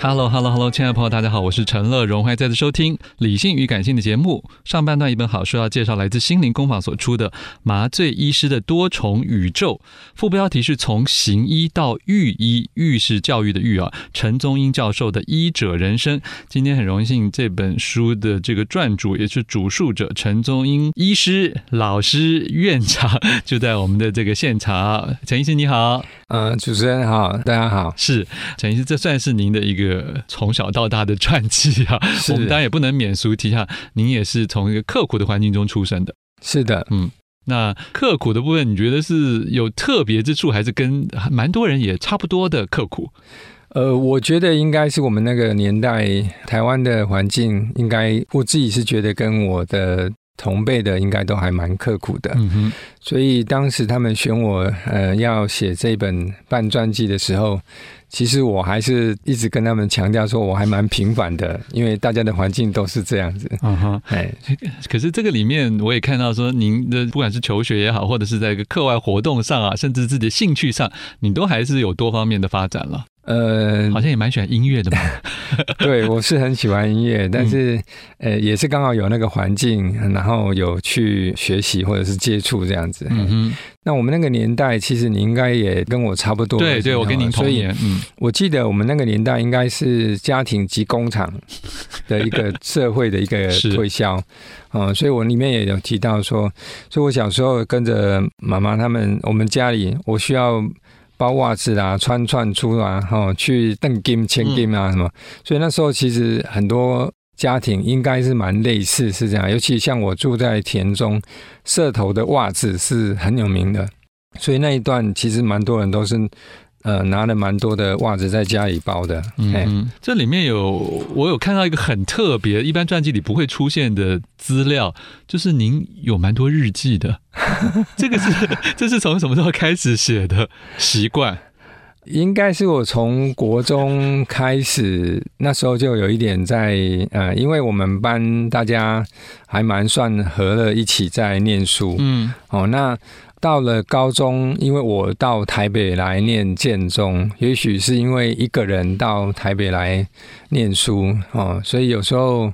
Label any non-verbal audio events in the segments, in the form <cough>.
Hello，Hello，Hello，hello, hello, 亲爱的朋友，大家好，我是陈乐荣，欢迎再次收听《理性与感性》的节目。上半段一本好书要介绍，来自心灵工坊所出的《麻醉医师的多重宇宙》，副标题是从行医到育医，育是教育的育啊。陈宗英教授的医者人生，今天很荣幸这本书的这个撰主也是主述者陈宗英医师老师院长就在我们的这个现场。陈医师你好，呃，主持人好，大家好，是陈医师，这算是您的一个。从小到大的传记啊，我们当然也不能免俗提下，您也是从一个刻苦的环境中出生的。是的，嗯，那刻苦的部分，你觉得是有特别之处，还是跟蛮多人也差不多的刻苦？呃，我觉得应该是我们那个年代台湾的环境，应该我自己是觉得跟我的同辈的应该都还蛮刻苦的。嗯哼，所以当时他们选我呃要写这本半传记的时候。其实我还是一直跟他们强调说，我还蛮平凡的，因为大家的环境都是这样子。嗯哼，哎，可是这个里面我也看到说，您的不管是求学也好，或者是在一个课外活动上啊，甚至自己的兴趣上，你都还是有多方面的发展了。呃，好像也蛮喜欢音乐的嘛。<laughs> 对，我是很喜欢音乐，但是、嗯、呃，也是刚好有那个环境，然后有去学习或者是接触这样子。嗯哼。那我们那个年代，其实你应该也跟我差不多。对对，我跟您同年。嗯，我记得我们那个年代应该是家庭及工厂的一个社会的一个 <laughs> 推销。嗯，所以我里面也有提到说，所以我小时候跟着妈妈他们，我们家里我需要。包袜子啊，穿串珠啊，哈，去邓金、千金啊，什么？所以那时候其实很多家庭应该是蛮类似，是这样。尤其像我住在田中，社头的袜子是很有名的，所以那一段其实蛮多人都是。呃，拿了蛮多的袜子在家里包的。嗯，这里面有我有看到一个很特别，一般传记里不会出现的资料，就是您有蛮多日记的。这个是这是从什么时候开始写的习惯？应该是我从国中开始，那时候就有一点在呃，因为我们班大家还蛮算合了一起在念书。嗯，哦，那。到了高中，因为我到台北来念建中，也许是因为一个人到台北来念书哦，所以有时候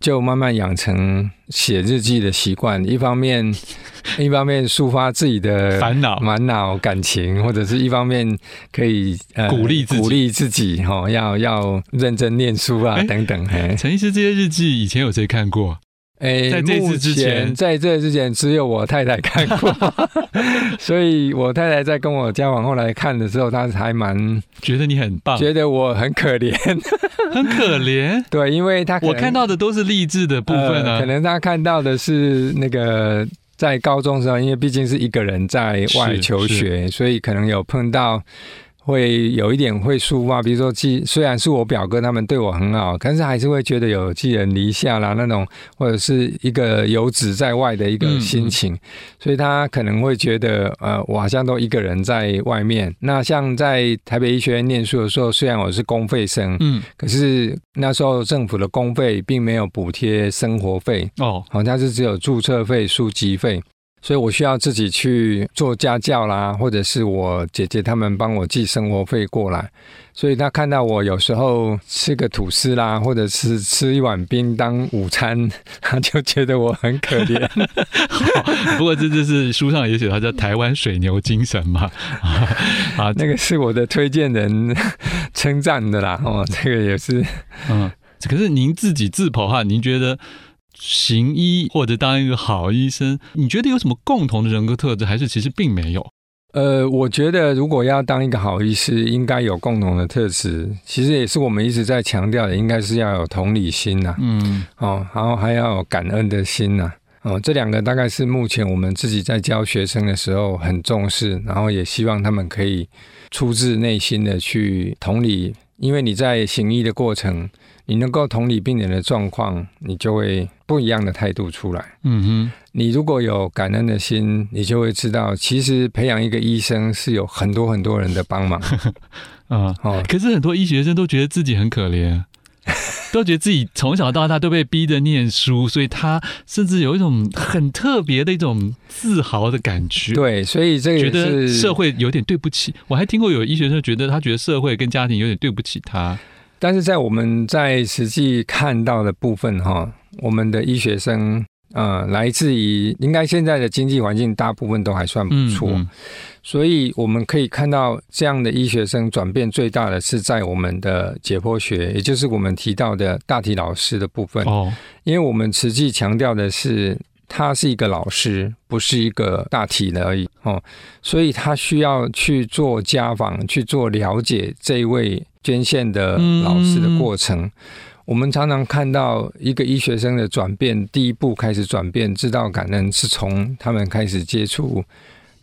就慢慢养成写日记的习惯。一方面，<laughs> 一方面抒发自己的烦恼、烦恼、感情，或者是一方面可以呃鼓励鼓励自己哈，要要认真念书啊等等。陈医师，这些日记以前有谁看过？哎，在这次之前，在这之前只有我太太看过，<laughs> 所以我太太在跟我交往后来看的时候，她还蛮觉得你很棒，觉得我很可怜，<laughs> 很可怜。<laughs> 对，因为她我看到的都是励志的部分啊，呃，可能她看到的是那个在高中时候，因为毕竟是一个人在外求学，所以可能有碰到。会有一点会抒发，比如说寄，虽然是我表哥他们对我很好，但是还是会觉得有寄人篱下啦那种，或者是一个游子在外的一个心情，所以他可能会觉得，呃，我好像都一个人在外面。那像在台北医学院念书的时候，虽然我是公费生，嗯，可是那时候政府的公费并没有补贴生活费哦，好像是只有注册费、书籍费。所以我需要自己去做家教啦，或者是我姐姐他们帮我寄生活费过来。所以他看到我有时候吃个吐司啦，或者是吃一碗冰当午餐，他就觉得我很可怜。<laughs> 不过这就是书上也写，他叫台湾水牛精神嘛。啊，<laughs> 那个是我的推荐人称赞的啦。哦，这个也是。嗯，可是您自己自剖哈，您觉得？行医或者当一个好医生，你觉得有什么共同的人格特质，还是其实并没有？呃，我觉得如果要当一个好医师，应该有共同的特质。其实也是我们一直在强调的，应该是要有同理心呐、啊，嗯，哦，然后还要有感恩的心呐、啊，哦，这两个大概是目前我们自己在教学生的时候很重视，然后也希望他们可以出自内心的去同理，因为你在行医的过程。你能够同理病人的状况，你就会不一样的态度出来。嗯哼，你如果有感恩的心，你就会知道，其实培养一个医生是有很多很多人的帮忙。<laughs> 啊，哦，可是很多医学生都觉得自己很可怜，<laughs> 都觉得自己从小到大都被逼着念书，所以他甚至有一种很特别的一种自豪的感觉。对，所以这个觉得社会有点对不起。我还听过有医学生觉得他觉得社会跟家庭有点对不起他。但是在我们在实际看到的部分，哈，我们的医学生，呃，来自于应该现在的经济环境，大部分都还算不错，嗯嗯，所以我们可以看到这样的医学生转变最大的是在我们的解剖学，也就是我们提到的大体老师的部分。哦，因为我们实际强调的是。他是一个老师，不是一个大体的而已哦，所以他需要去做家访，去做了解这一位捐献的老师的过程。嗯、我们常常看到一个医学生的转变，第一步开始转变，知道感恩是从他们开始接触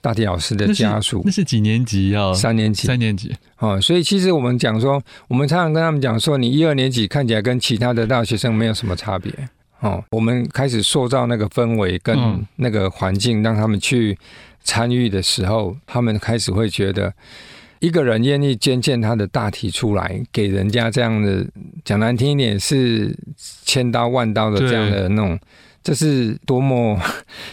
大体老师的家属。那是几年级啊？三年级，三年级哦。所以其实我们讲说，我们常常跟他们讲说，你一二年级看起来跟其他的大学生没有什么差别。哦，我们开始塑造那个氛围跟那个环境，让他们去参与的时候，他们开始会觉得，一个人愿意捐献他的大体出来，给人家这样的，讲难听一点是千刀万刀的这样的那种，这是多么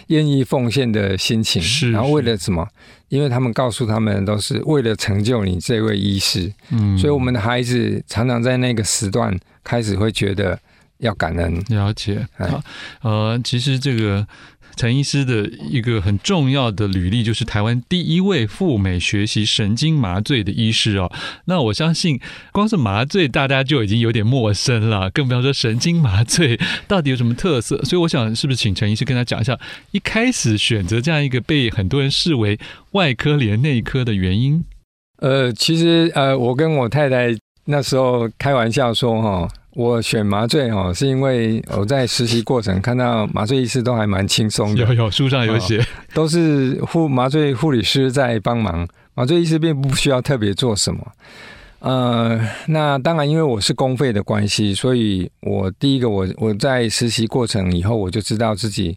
愿意奉献的心情。是，然后为了什么？因为他们告诉他们，都是为了成就你这位医师。嗯，所以我们的孩子常常在那个时段开始会觉得。要感恩，了解。好，呃，其实这个陈医师的一个很重要的履历，就是台湾第一位赴美学习神经麻醉的医师哦。那我相信，光是麻醉大家就已经有点陌生了，更不要说神经麻醉到底有什么特色。所以，我想是不是请陈医师跟他讲一下，一开始选择这样一个被很多人视为外科连内科的原因？呃，其实呃，我跟我太太那时候开玩笑说，哈。我选麻醉哦，是因为我在实习过程看到麻醉医师都还蛮轻松的。有有书上有写，都是护麻醉护理师在帮忙，麻醉医师并不需要特别做什么。呃，那当然，因为我是公费的关系，所以我第一个我我在实习过程以后，我就知道自己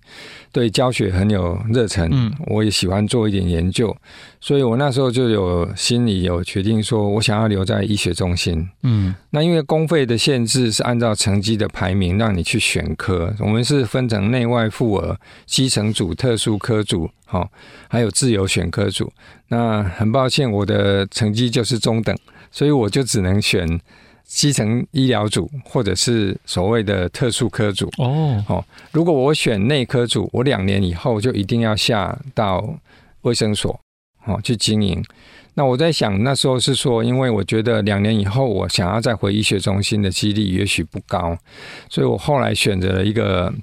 对教学很有热忱，嗯，我也喜欢做一点研究，所以我那时候就有心里有决定，说我想要留在医学中心，嗯，那因为公费的限制是按照成绩的排名让你去选科，我们是分成内外妇儿、基层组、特殊科组，好，还有自由选科组。那很抱歉，我的成绩就是中等。所以我就只能选基层医疗组，或者是所谓的特殊科组。哦，哦，如果我选内科组，我两年以后就一定要下到卫生所，哦，去经营。那我在想，那时候是说，因为我觉得两年以后我想要再回医学中心的几率也许不高，所以我后来选择了一个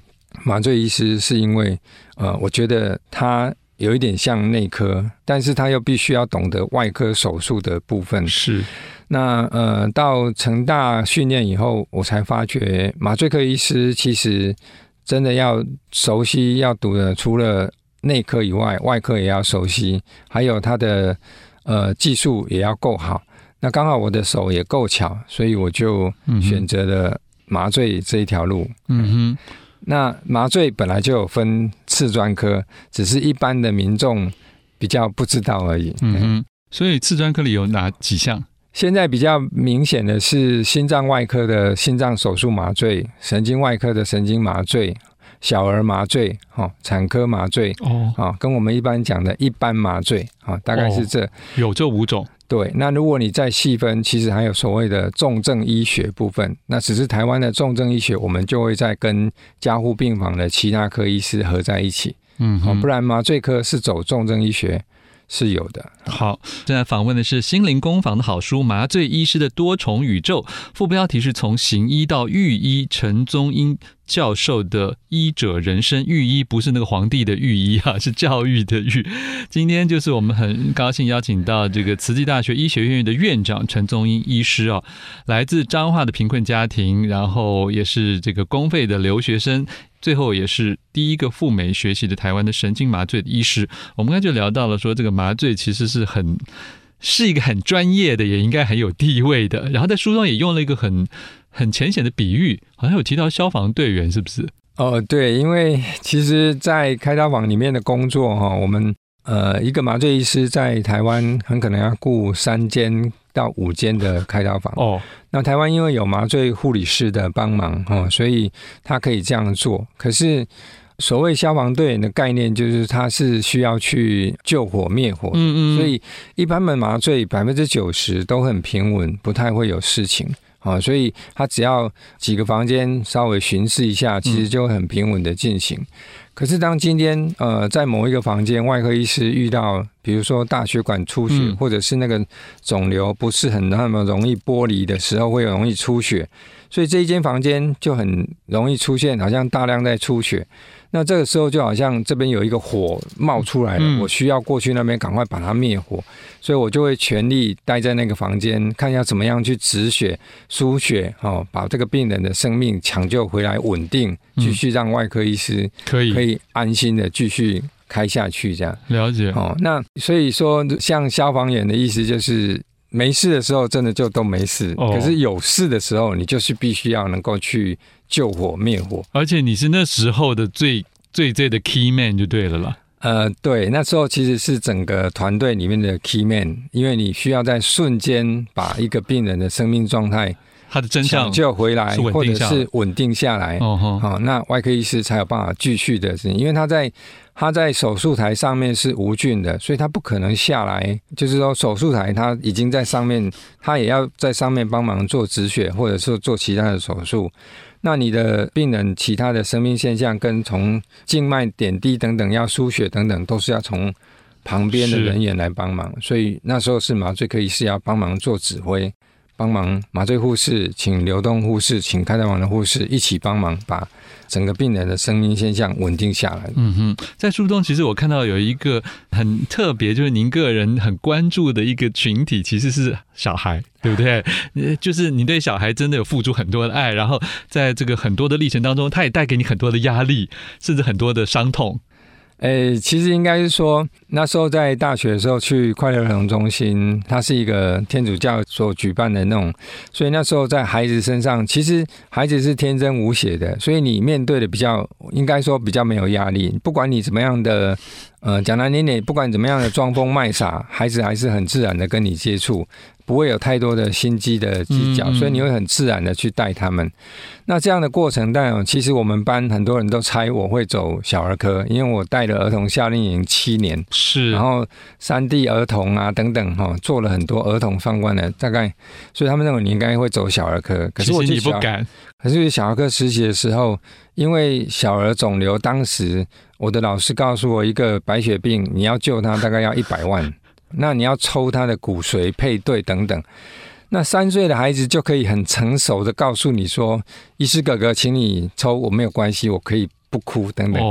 麻醉医师，是因为呃，我觉得他。有一点像内科，但是他又必须要懂得外科手术的部分。是，那呃，到成大训练以后，我才发觉麻醉科医师其实真的要熟悉要读的，除了内科以外，外科也要熟悉，还有他的呃技术也要够好。那刚好我的手也够巧，所以我就选择了麻醉这一条路。嗯哼。那麻醉本来就有分次专科，只是一般的民众比较不知道而已。嗯哼，所以次专科里有哪几项？现在比较明显的是心脏外科的心脏手术麻醉，神经外科的神经麻醉，小儿麻醉，哈，产科麻醉，哦，啊，跟我们一般讲的一般麻醉，啊，大概是这、哦、有这五种。对，那如果你再细分，其实还有所谓的重症医学部分，那只是台湾的重症医学，我们就会再跟加护病房的其他科医师合在一起，嗯，不然麻醉科是走重症医学。是有的。好，现在访问的是心灵工坊的好书《麻醉医师的多重宇宙》，副标题是从行医到御医，陈宗英教授的医者人生。御医不是那个皇帝的御医啊，<laughs> 是教育的育。今天就是我们很高兴邀请到这个慈济大学医学院的院长陈宗英医师啊，来自彰化的贫困家庭，然后也是这个公费的留学生。最后也是第一个赴美学习的台湾的神经麻醉的医师，我们刚才就聊到了说，这个麻醉其实是很是一个很专业的，也应该很有地位的。然后在书中也用了一个很很浅显的比喻，好像有提到消防队员，是不是？哦，对，因为其实，在开刀房里面的工作哈，我们呃一个麻醉医师在台湾很可能要雇三间到五间的开刀房哦。那台湾因为有麻醉护理师的帮忙哈，所以他可以这样做。可是所谓消防队员的概念，就是他是需要去救火灭火，嗯嗯。所以一般的麻醉百分之九十都很平稳，不太会有事情啊。所以他只要几个房间稍微巡视一下，其实就很平稳的进行。可是，当今天呃，在某一个房间，外科医师遇到，比如说大血管出血，或者是那个肿瘤不是很那么容易剥离的时候，会容易出血，所以这一间房间就很容易出现，好像大量在出血。那这个时候就好像这边有一个火冒出来了，我需要过去那边赶快把它灭火，所以我就会全力待在那个房间，看一下怎么样去止血、输血，哦，把这个病人的生命抢救回来，稳定，继续让外科医师可以。可以安心的继续开下去，这样了解哦。那所以说，像消防员的意思就是，没事的时候真的就都没事，可是有事的时候，你就是必须要能够去。救火灭火，而且你是那时候的最最最的 key man 就对了啦。呃，对，那时候其实是整个团队里面的 key man，因为你需要在瞬间把一个病人的生命状态，他的真相救回来，或者是稳定下来。哦吼，好，那外科医师才有办法继续的，事情因为他在他在手术台上面是无菌的，所以他不可能下来。就是说，手术台他已经在上面，他也要在上面帮忙做止血，或者是做其他的手术。那你的病人其他的生命现象，跟从静脉点滴等等要输血等等，都是要从旁边的人员来帮忙，所以那时候是麻醉科医师要帮忙做指挥。帮忙麻醉护士，请流动护士，请开刀房的护士一起帮忙，把整个病人的生命现象稳定下来。嗯哼，在书中其实我看到有一个很特别，就是您个人很关注的一个群体，其实是小孩，对不对？<laughs> 就是你对小孩真的有付出很多的爱，然后在这个很多的历程当中，他也带给你很多的压力，甚至很多的伤痛。诶、其实应该是说，那时候在大学的时候去快乐儿童中心，它是一个天主教所举办的那种，所以那时候在孩子身上，其实孩子是天真无邪的，所以你面对的比较，应该说比较没有压力，不管你怎么样的。呃，讲难听点，不管怎么样的装疯卖傻，孩子还是很自然的跟你接触，不会有太多的心机的计较，所以你会很自然的去带他们。那这样的过程，但其实我们班很多人都猜我会走小儿科，因为我带了儿童夏令营七年，是，然后三 D 儿童啊等等哈，做了很多儿童相关的，大概，所以他们认为你应该会走小儿科。可是我你不敢。可是小儿科实习的时候，因为小儿肿瘤，当时我的老师告诉我，一个白血病你要救他大概要 <laughs> 一百万，那你要抽他的骨髓配对等等。那三岁的孩子就可以很成熟的告诉你说：“医师哥哥，请你抽，我没有关系，我可以不哭等等。”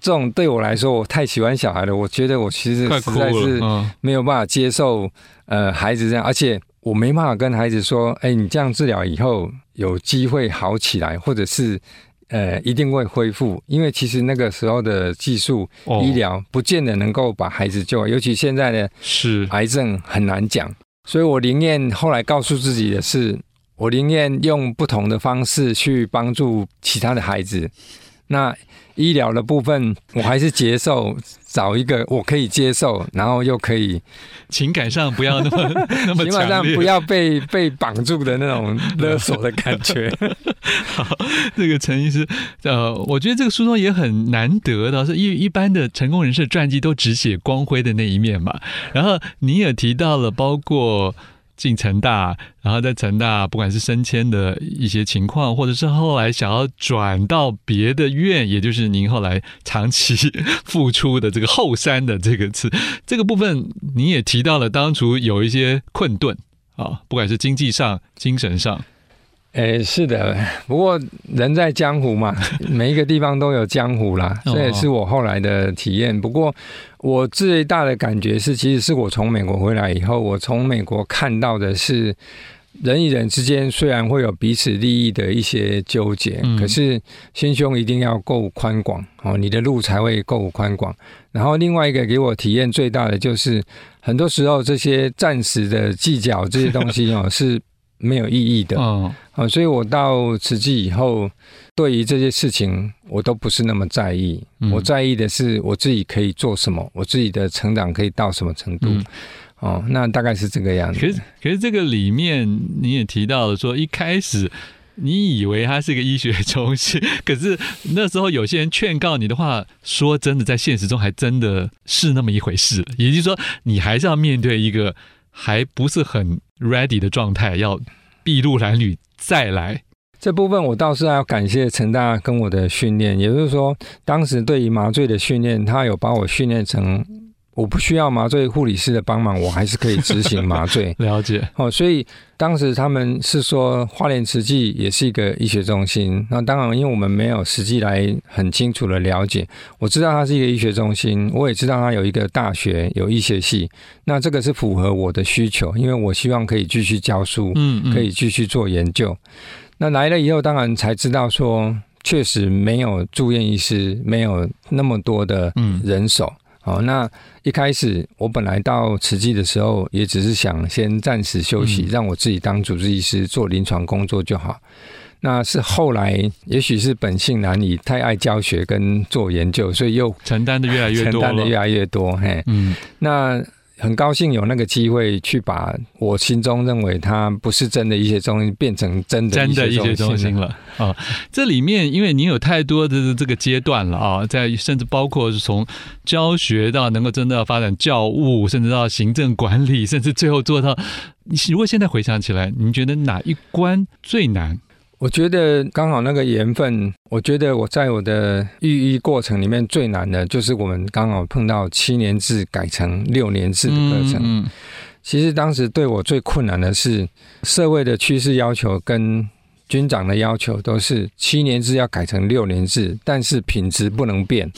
这种对我来说，我太喜欢小孩了，我觉得我其实实在是没有办法接受呃孩子这样，而且我没办法跟孩子说：“哎，你这样治疗以后。”有机会好起来，或者是呃一定会恢复，因为其实那个时候的技术医疗不见得能够把孩子救，尤其现在的是。癌症很难讲，所以我宁愿后来告诉自己的是，我宁愿用不同的方式去帮助其他的孩子，那医疗的部分，我还是接受找一个我可以接受，然后又可以情感上不要那么 <laughs> 那么，情感上不要被被绑住的那种勒索的感觉。<laughs> 好，这个陈医师，呃，我觉得这个书中也很难得的，是一一般的成功人士传记都只写光辉的那一面嘛。然后你也提到了，包括。进成大，然后在成大，不管是升迁的一些情况，或者是后来想要转到别的院，也就是您后来长期付出的这个后山的这个字，<laughs> 这个部分你也提到了，当初有一些困顿啊，不管是经济上、精神上。哎，是的，不过人在江湖嘛，每一个地方都有江湖啦，这也是我后来的体验。不过我最大的感觉是，其实是我从美国回来以后，我从美国看到的是，人与人之间虽然会有彼此利益的一些纠结，嗯、可是心胸一定要够宽广哦，你的路才会够宽广。然后另外一个给我体验最大的就是，很多时候这些暂时的计较这些东西哦是。没有意义的啊、哦，所以我到慈济以后，对于这些事情我都不是那么在意。嗯、我在意的是我自己可以做什么，我自己的成长可以到什么程度。嗯、哦，那大概是这个样子。可是，可是这个里面你也提到了说，一开始你以为它是个医学中心，<laughs> 可是那时候有些人劝告你的话，说真的，在现实中还真的是那么一回事。也就是说，你还是要面对一个。还不是很 ready 的状态，要筚路蓝缕再来。这部分我倒是要感谢陈大跟我的训练，也就是说，当时对于麻醉的训练，他有把我训练成。我不需要麻醉护理师的帮忙，我还是可以执行麻醉。<laughs> 了解哦，所以当时他们是说花莲慈济也是一个医学中心。那当然，因为我们没有实际来很清楚的了解，我知道它是一个医学中心，我也知道它有一个大学有医学系。那这个是符合我的需求，因为我希望可以继续教书，嗯，嗯，可以继续做研究。那来了以后，当然才知道说，确实没有住院医师，没有那么多的人手。嗯好，那一开始我本来到慈济的时候，也只是想先暂时休息，让我自己当主治医师做临床工作就好。那是后来，也许是本性难移，太爱教学跟做研究，所以又承担的越来越多，承担的越来越多。嘿，嗯，那。很高兴有那个机会去把我心中认为它不是真的一些中心变成真的真的一些中心了啊、这里面因为你有太多的这个阶段了啊，在甚至包括是从教学到能够真的发展教务，甚至到行政管理，甚至最后做到。你如果现在回想起来，你觉得哪一关最难？我觉得刚好那个缘分，我觉得我在我的育医过程里面最难的就是我们刚好碰到七年制改成六年制的课程。嗯嗯、其实当时对我最困难的是社会的趋势要求跟军长的要求都是七年制要改成六年制，但是品质不能变。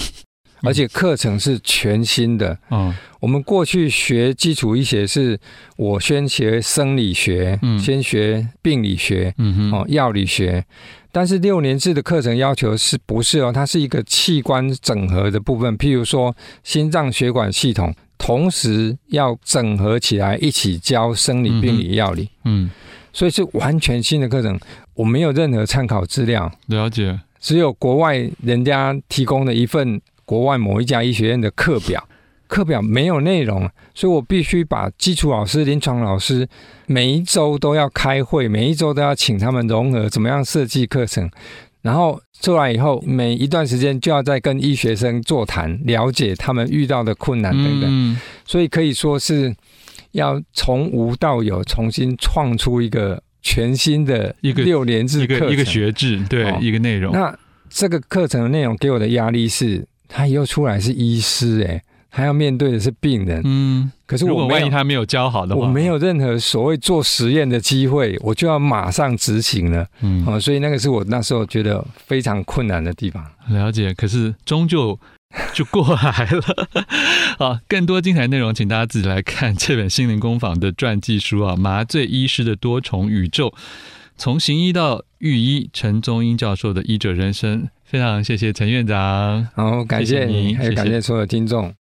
而且课程是全新的。嗯，我们过去学基础医学是，我先学生理学，嗯，先学病理学，嗯哼，哦，药理学。但是六年制的课程要求是不是哦？它是一个器官整合的部分，譬如说心脏血管系统，同时要整合起来一起教生理、病理、药理。嗯，所以是完全新的课程，我没有任何参考资料，了解，只有国外人家提供的一份。国外某一家医学院的课表，<laughs> 课表没有内容，所以我必须把基础老师、临床老师每一周都要开会，每一周都要请他们融合怎么样设计课程，然后出来以后，每一段时间就要再跟医学生座谈，了解他们遇到的困难等等，所以可以说是要从无到有，重新创出一个全新的一个六年制课程，一个一个学制，对，哦、一个内容。那这个课程的内容给我的压力是。他以后出来是医师，哎，他要面对的是病人。嗯，可是我如果万一他没有教好的话，我没有任何所谓做实验的机会，我就要马上执行了。嗯，哦，所以那个是我那时候觉得非常困难的地方。了解，可是终究 <laughs> 就过来了。<laughs> 好，更多精彩内容，请大家自己来看这本心灵工坊的传记书啊，《麻醉医师的多重宇宙》，从行医到御医，陈宗英教授的医者人生。非常谢谢陈院长，好，感谢你，还有感谢所有听众。